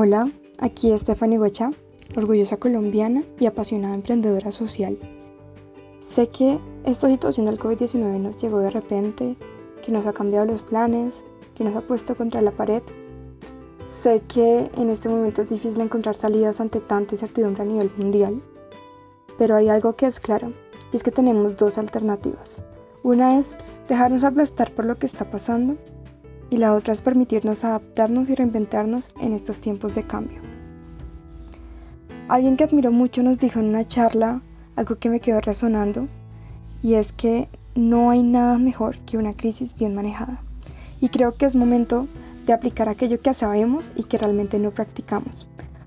Hola, aquí es Stephanie Gocha, orgullosa colombiana y apasionada emprendedora social. Sé que esta situación del COVID-19 nos llegó de repente, que nos ha cambiado los planes, que nos ha puesto contra la pared. Sé que en este momento es difícil encontrar salidas ante tanta incertidumbre a nivel mundial, pero hay algo que es claro, y es que tenemos dos alternativas. Una es dejarnos aplastar por lo que está pasando y la otra es permitirnos adaptarnos y reinventarnos en estos tiempos de cambio. Alguien que admiro mucho nos dijo en una charla algo que me quedó resonando y es que no hay nada mejor que una crisis bien manejada. Y creo que es momento de aplicar aquello que sabemos y que realmente no practicamos.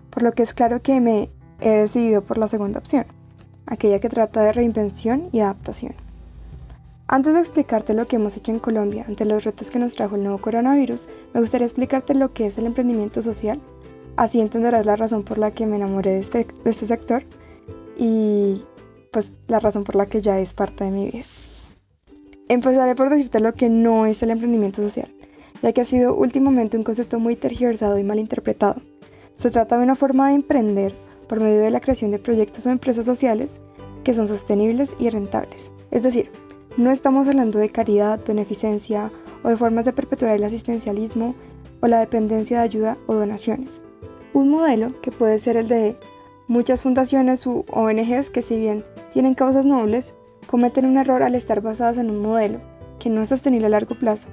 Por lo que es claro que me he decidido por la segunda opción, aquella que trata de reinvención y adaptación. Antes de explicarte lo que hemos hecho en Colombia ante los retos que nos trajo el nuevo coronavirus, me gustaría explicarte lo que es el emprendimiento social. Así entenderás la razón por la que me enamoré de este, de este sector y pues la razón por la que ya es parte de mi vida. Empezaré por decirte lo que no es el emprendimiento social, ya que ha sido últimamente un concepto muy tergiversado y malinterpretado. Se trata de una forma de emprender por medio de la creación de proyectos o empresas sociales que son sostenibles y rentables. Es decir, no estamos hablando de caridad, beneficencia o de formas de perpetuar el asistencialismo o la dependencia de ayuda o donaciones. Un modelo que puede ser el de muchas fundaciones u ONGs que si bien tienen causas nobles, cometen un error al estar basadas en un modelo que no es sostenible a largo plazo,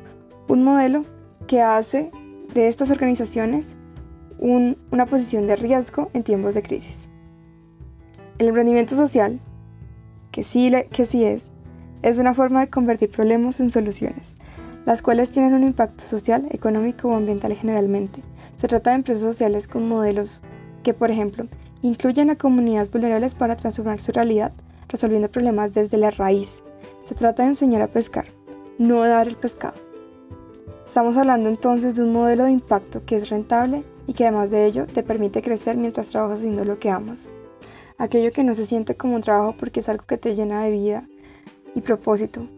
un modelo que hace de estas organizaciones una posición de riesgo en tiempos de crisis. El emprendimiento social, que sí, que sí es, es una forma de convertir problemas en soluciones, las cuales tienen un impacto social, económico o ambiental generalmente. Se trata de empresas sociales con modelos que, por ejemplo, incluyen a comunidades vulnerables para transformar su realidad, resolviendo problemas desde la raíz. Se trata de enseñar a pescar, no dar el pescado. Estamos hablando entonces de un modelo de impacto que es rentable y que además de ello te permite crecer mientras trabajas haciendo lo que amas. Aquello que no se siente como un trabajo porque es algo que te llena de vida, y propósito,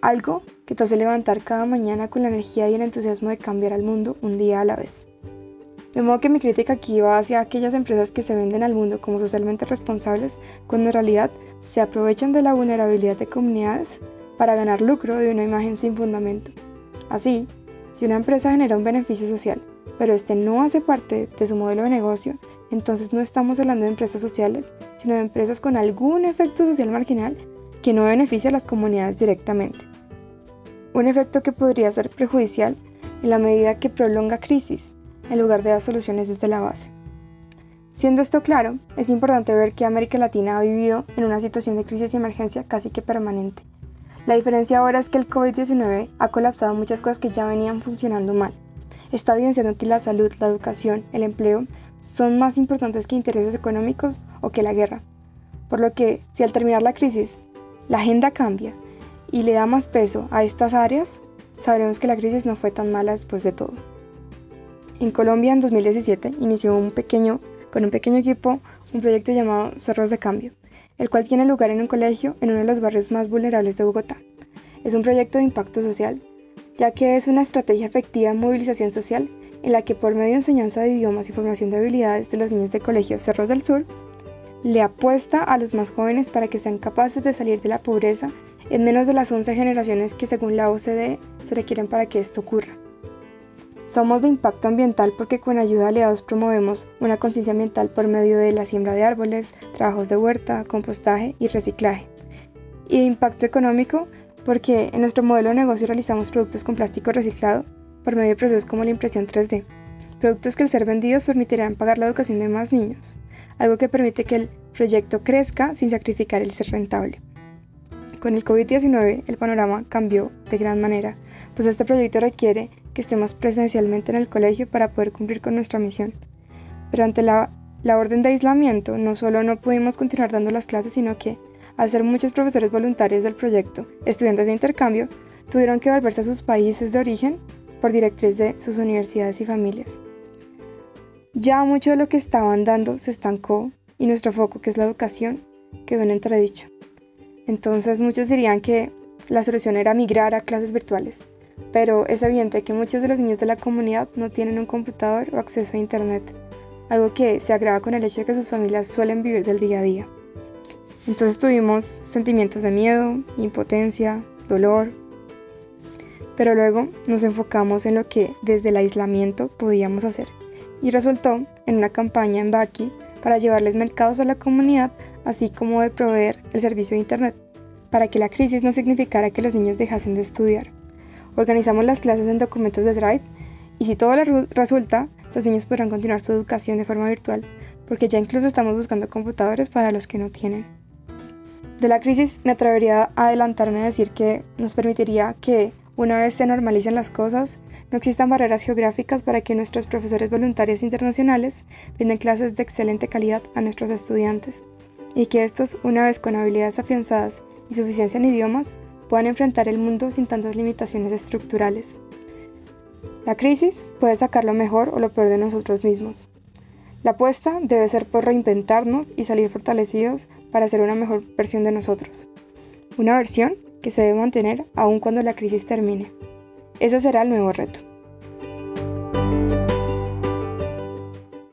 algo que te hace levantar cada mañana con la energía y el entusiasmo de cambiar al mundo un día a la vez. De modo que mi crítica aquí va hacia aquellas empresas que se venden al mundo como socialmente responsables, cuando en realidad se aprovechan de la vulnerabilidad de comunidades para ganar lucro de una imagen sin fundamento. Así, si una empresa genera un beneficio social, pero este no hace parte de su modelo de negocio, entonces no estamos hablando de empresas sociales, sino de empresas con algún efecto social marginal que no beneficia a las comunidades directamente. Un efecto que podría ser perjudicial en la medida que prolonga crisis, en lugar de dar soluciones desde la base. Siendo esto claro, es importante ver que América Latina ha vivido en una situación de crisis y emergencia casi que permanente. La diferencia ahora es que el COVID-19 ha colapsado muchas cosas que ya venían funcionando mal. Está evidenciando que la salud, la educación, el empleo son más importantes que intereses económicos o que la guerra. Por lo que, si al terminar la crisis la agenda cambia y le da más peso a estas áreas, sabremos que la crisis no fue tan mala después de todo. En Colombia en 2017 inició un pequeño, con un pequeño equipo un proyecto llamado Cerros de Cambio, el cual tiene lugar en un colegio en uno de los barrios más vulnerables de Bogotá. Es un proyecto de impacto social, ya que es una estrategia efectiva de movilización social en la que por medio de enseñanza de idiomas y formación de habilidades de los niños de colegio Cerros del Sur, le apuesta a los más jóvenes para que sean capaces de salir de la pobreza en menos de las 11 generaciones que según la OCDE se requieren para que esto ocurra. Somos de impacto ambiental porque con ayuda de aliados promovemos una conciencia ambiental por medio de la siembra de árboles, trabajos de huerta, compostaje y reciclaje. Y de impacto económico porque en nuestro modelo de negocio realizamos productos con plástico reciclado por medio de procesos como la impresión 3D, productos que al ser vendidos permitirán pagar la educación de más niños algo que permite que el proyecto crezca sin sacrificar el ser rentable. Con el COVID-19 el panorama cambió de gran manera, pues este proyecto requiere que estemos presencialmente en el colegio para poder cumplir con nuestra misión. Pero ante la, la orden de aislamiento, no solo no pudimos continuar dando las clases, sino que, al ser muchos profesores voluntarios del proyecto, estudiantes de intercambio, tuvieron que volverse a sus países de origen por directriz de sus universidades y familias. Ya mucho de lo que estaban dando se estancó y nuestro foco, que es la educación, quedó en entredicho. Entonces muchos dirían que la solución era migrar a clases virtuales, pero es evidente que muchos de los niños de la comunidad no tienen un computador o acceso a Internet, algo que se agrava con el hecho de que sus familias suelen vivir del día a día. Entonces tuvimos sentimientos de miedo, impotencia, dolor, pero luego nos enfocamos en lo que desde el aislamiento podíamos hacer y resultó en una campaña en Baki para llevarles mercados a la comunidad, así como de proveer el servicio de Internet, para que la crisis no significara que los niños dejasen de estudiar. Organizamos las clases en documentos de Drive y si todo resulta, los niños podrán continuar su educación de forma virtual, porque ya incluso estamos buscando computadores para los que no tienen. De la crisis me atrevería a adelantarme a decir que nos permitiría que, una vez se normalicen las cosas, no existan barreras geográficas para que nuestros profesores voluntarios internacionales brinden clases de excelente calidad a nuestros estudiantes, y que estos, una vez con habilidades afianzadas y suficiencia en idiomas, puedan enfrentar el mundo sin tantas limitaciones estructurales. La crisis puede sacar lo mejor o lo peor de nosotros mismos, la apuesta debe ser por reinventarnos y salir fortalecidos para ser una mejor versión de nosotros. Una versión que se debe mantener aun cuando la crisis termine. Ese será el nuevo reto.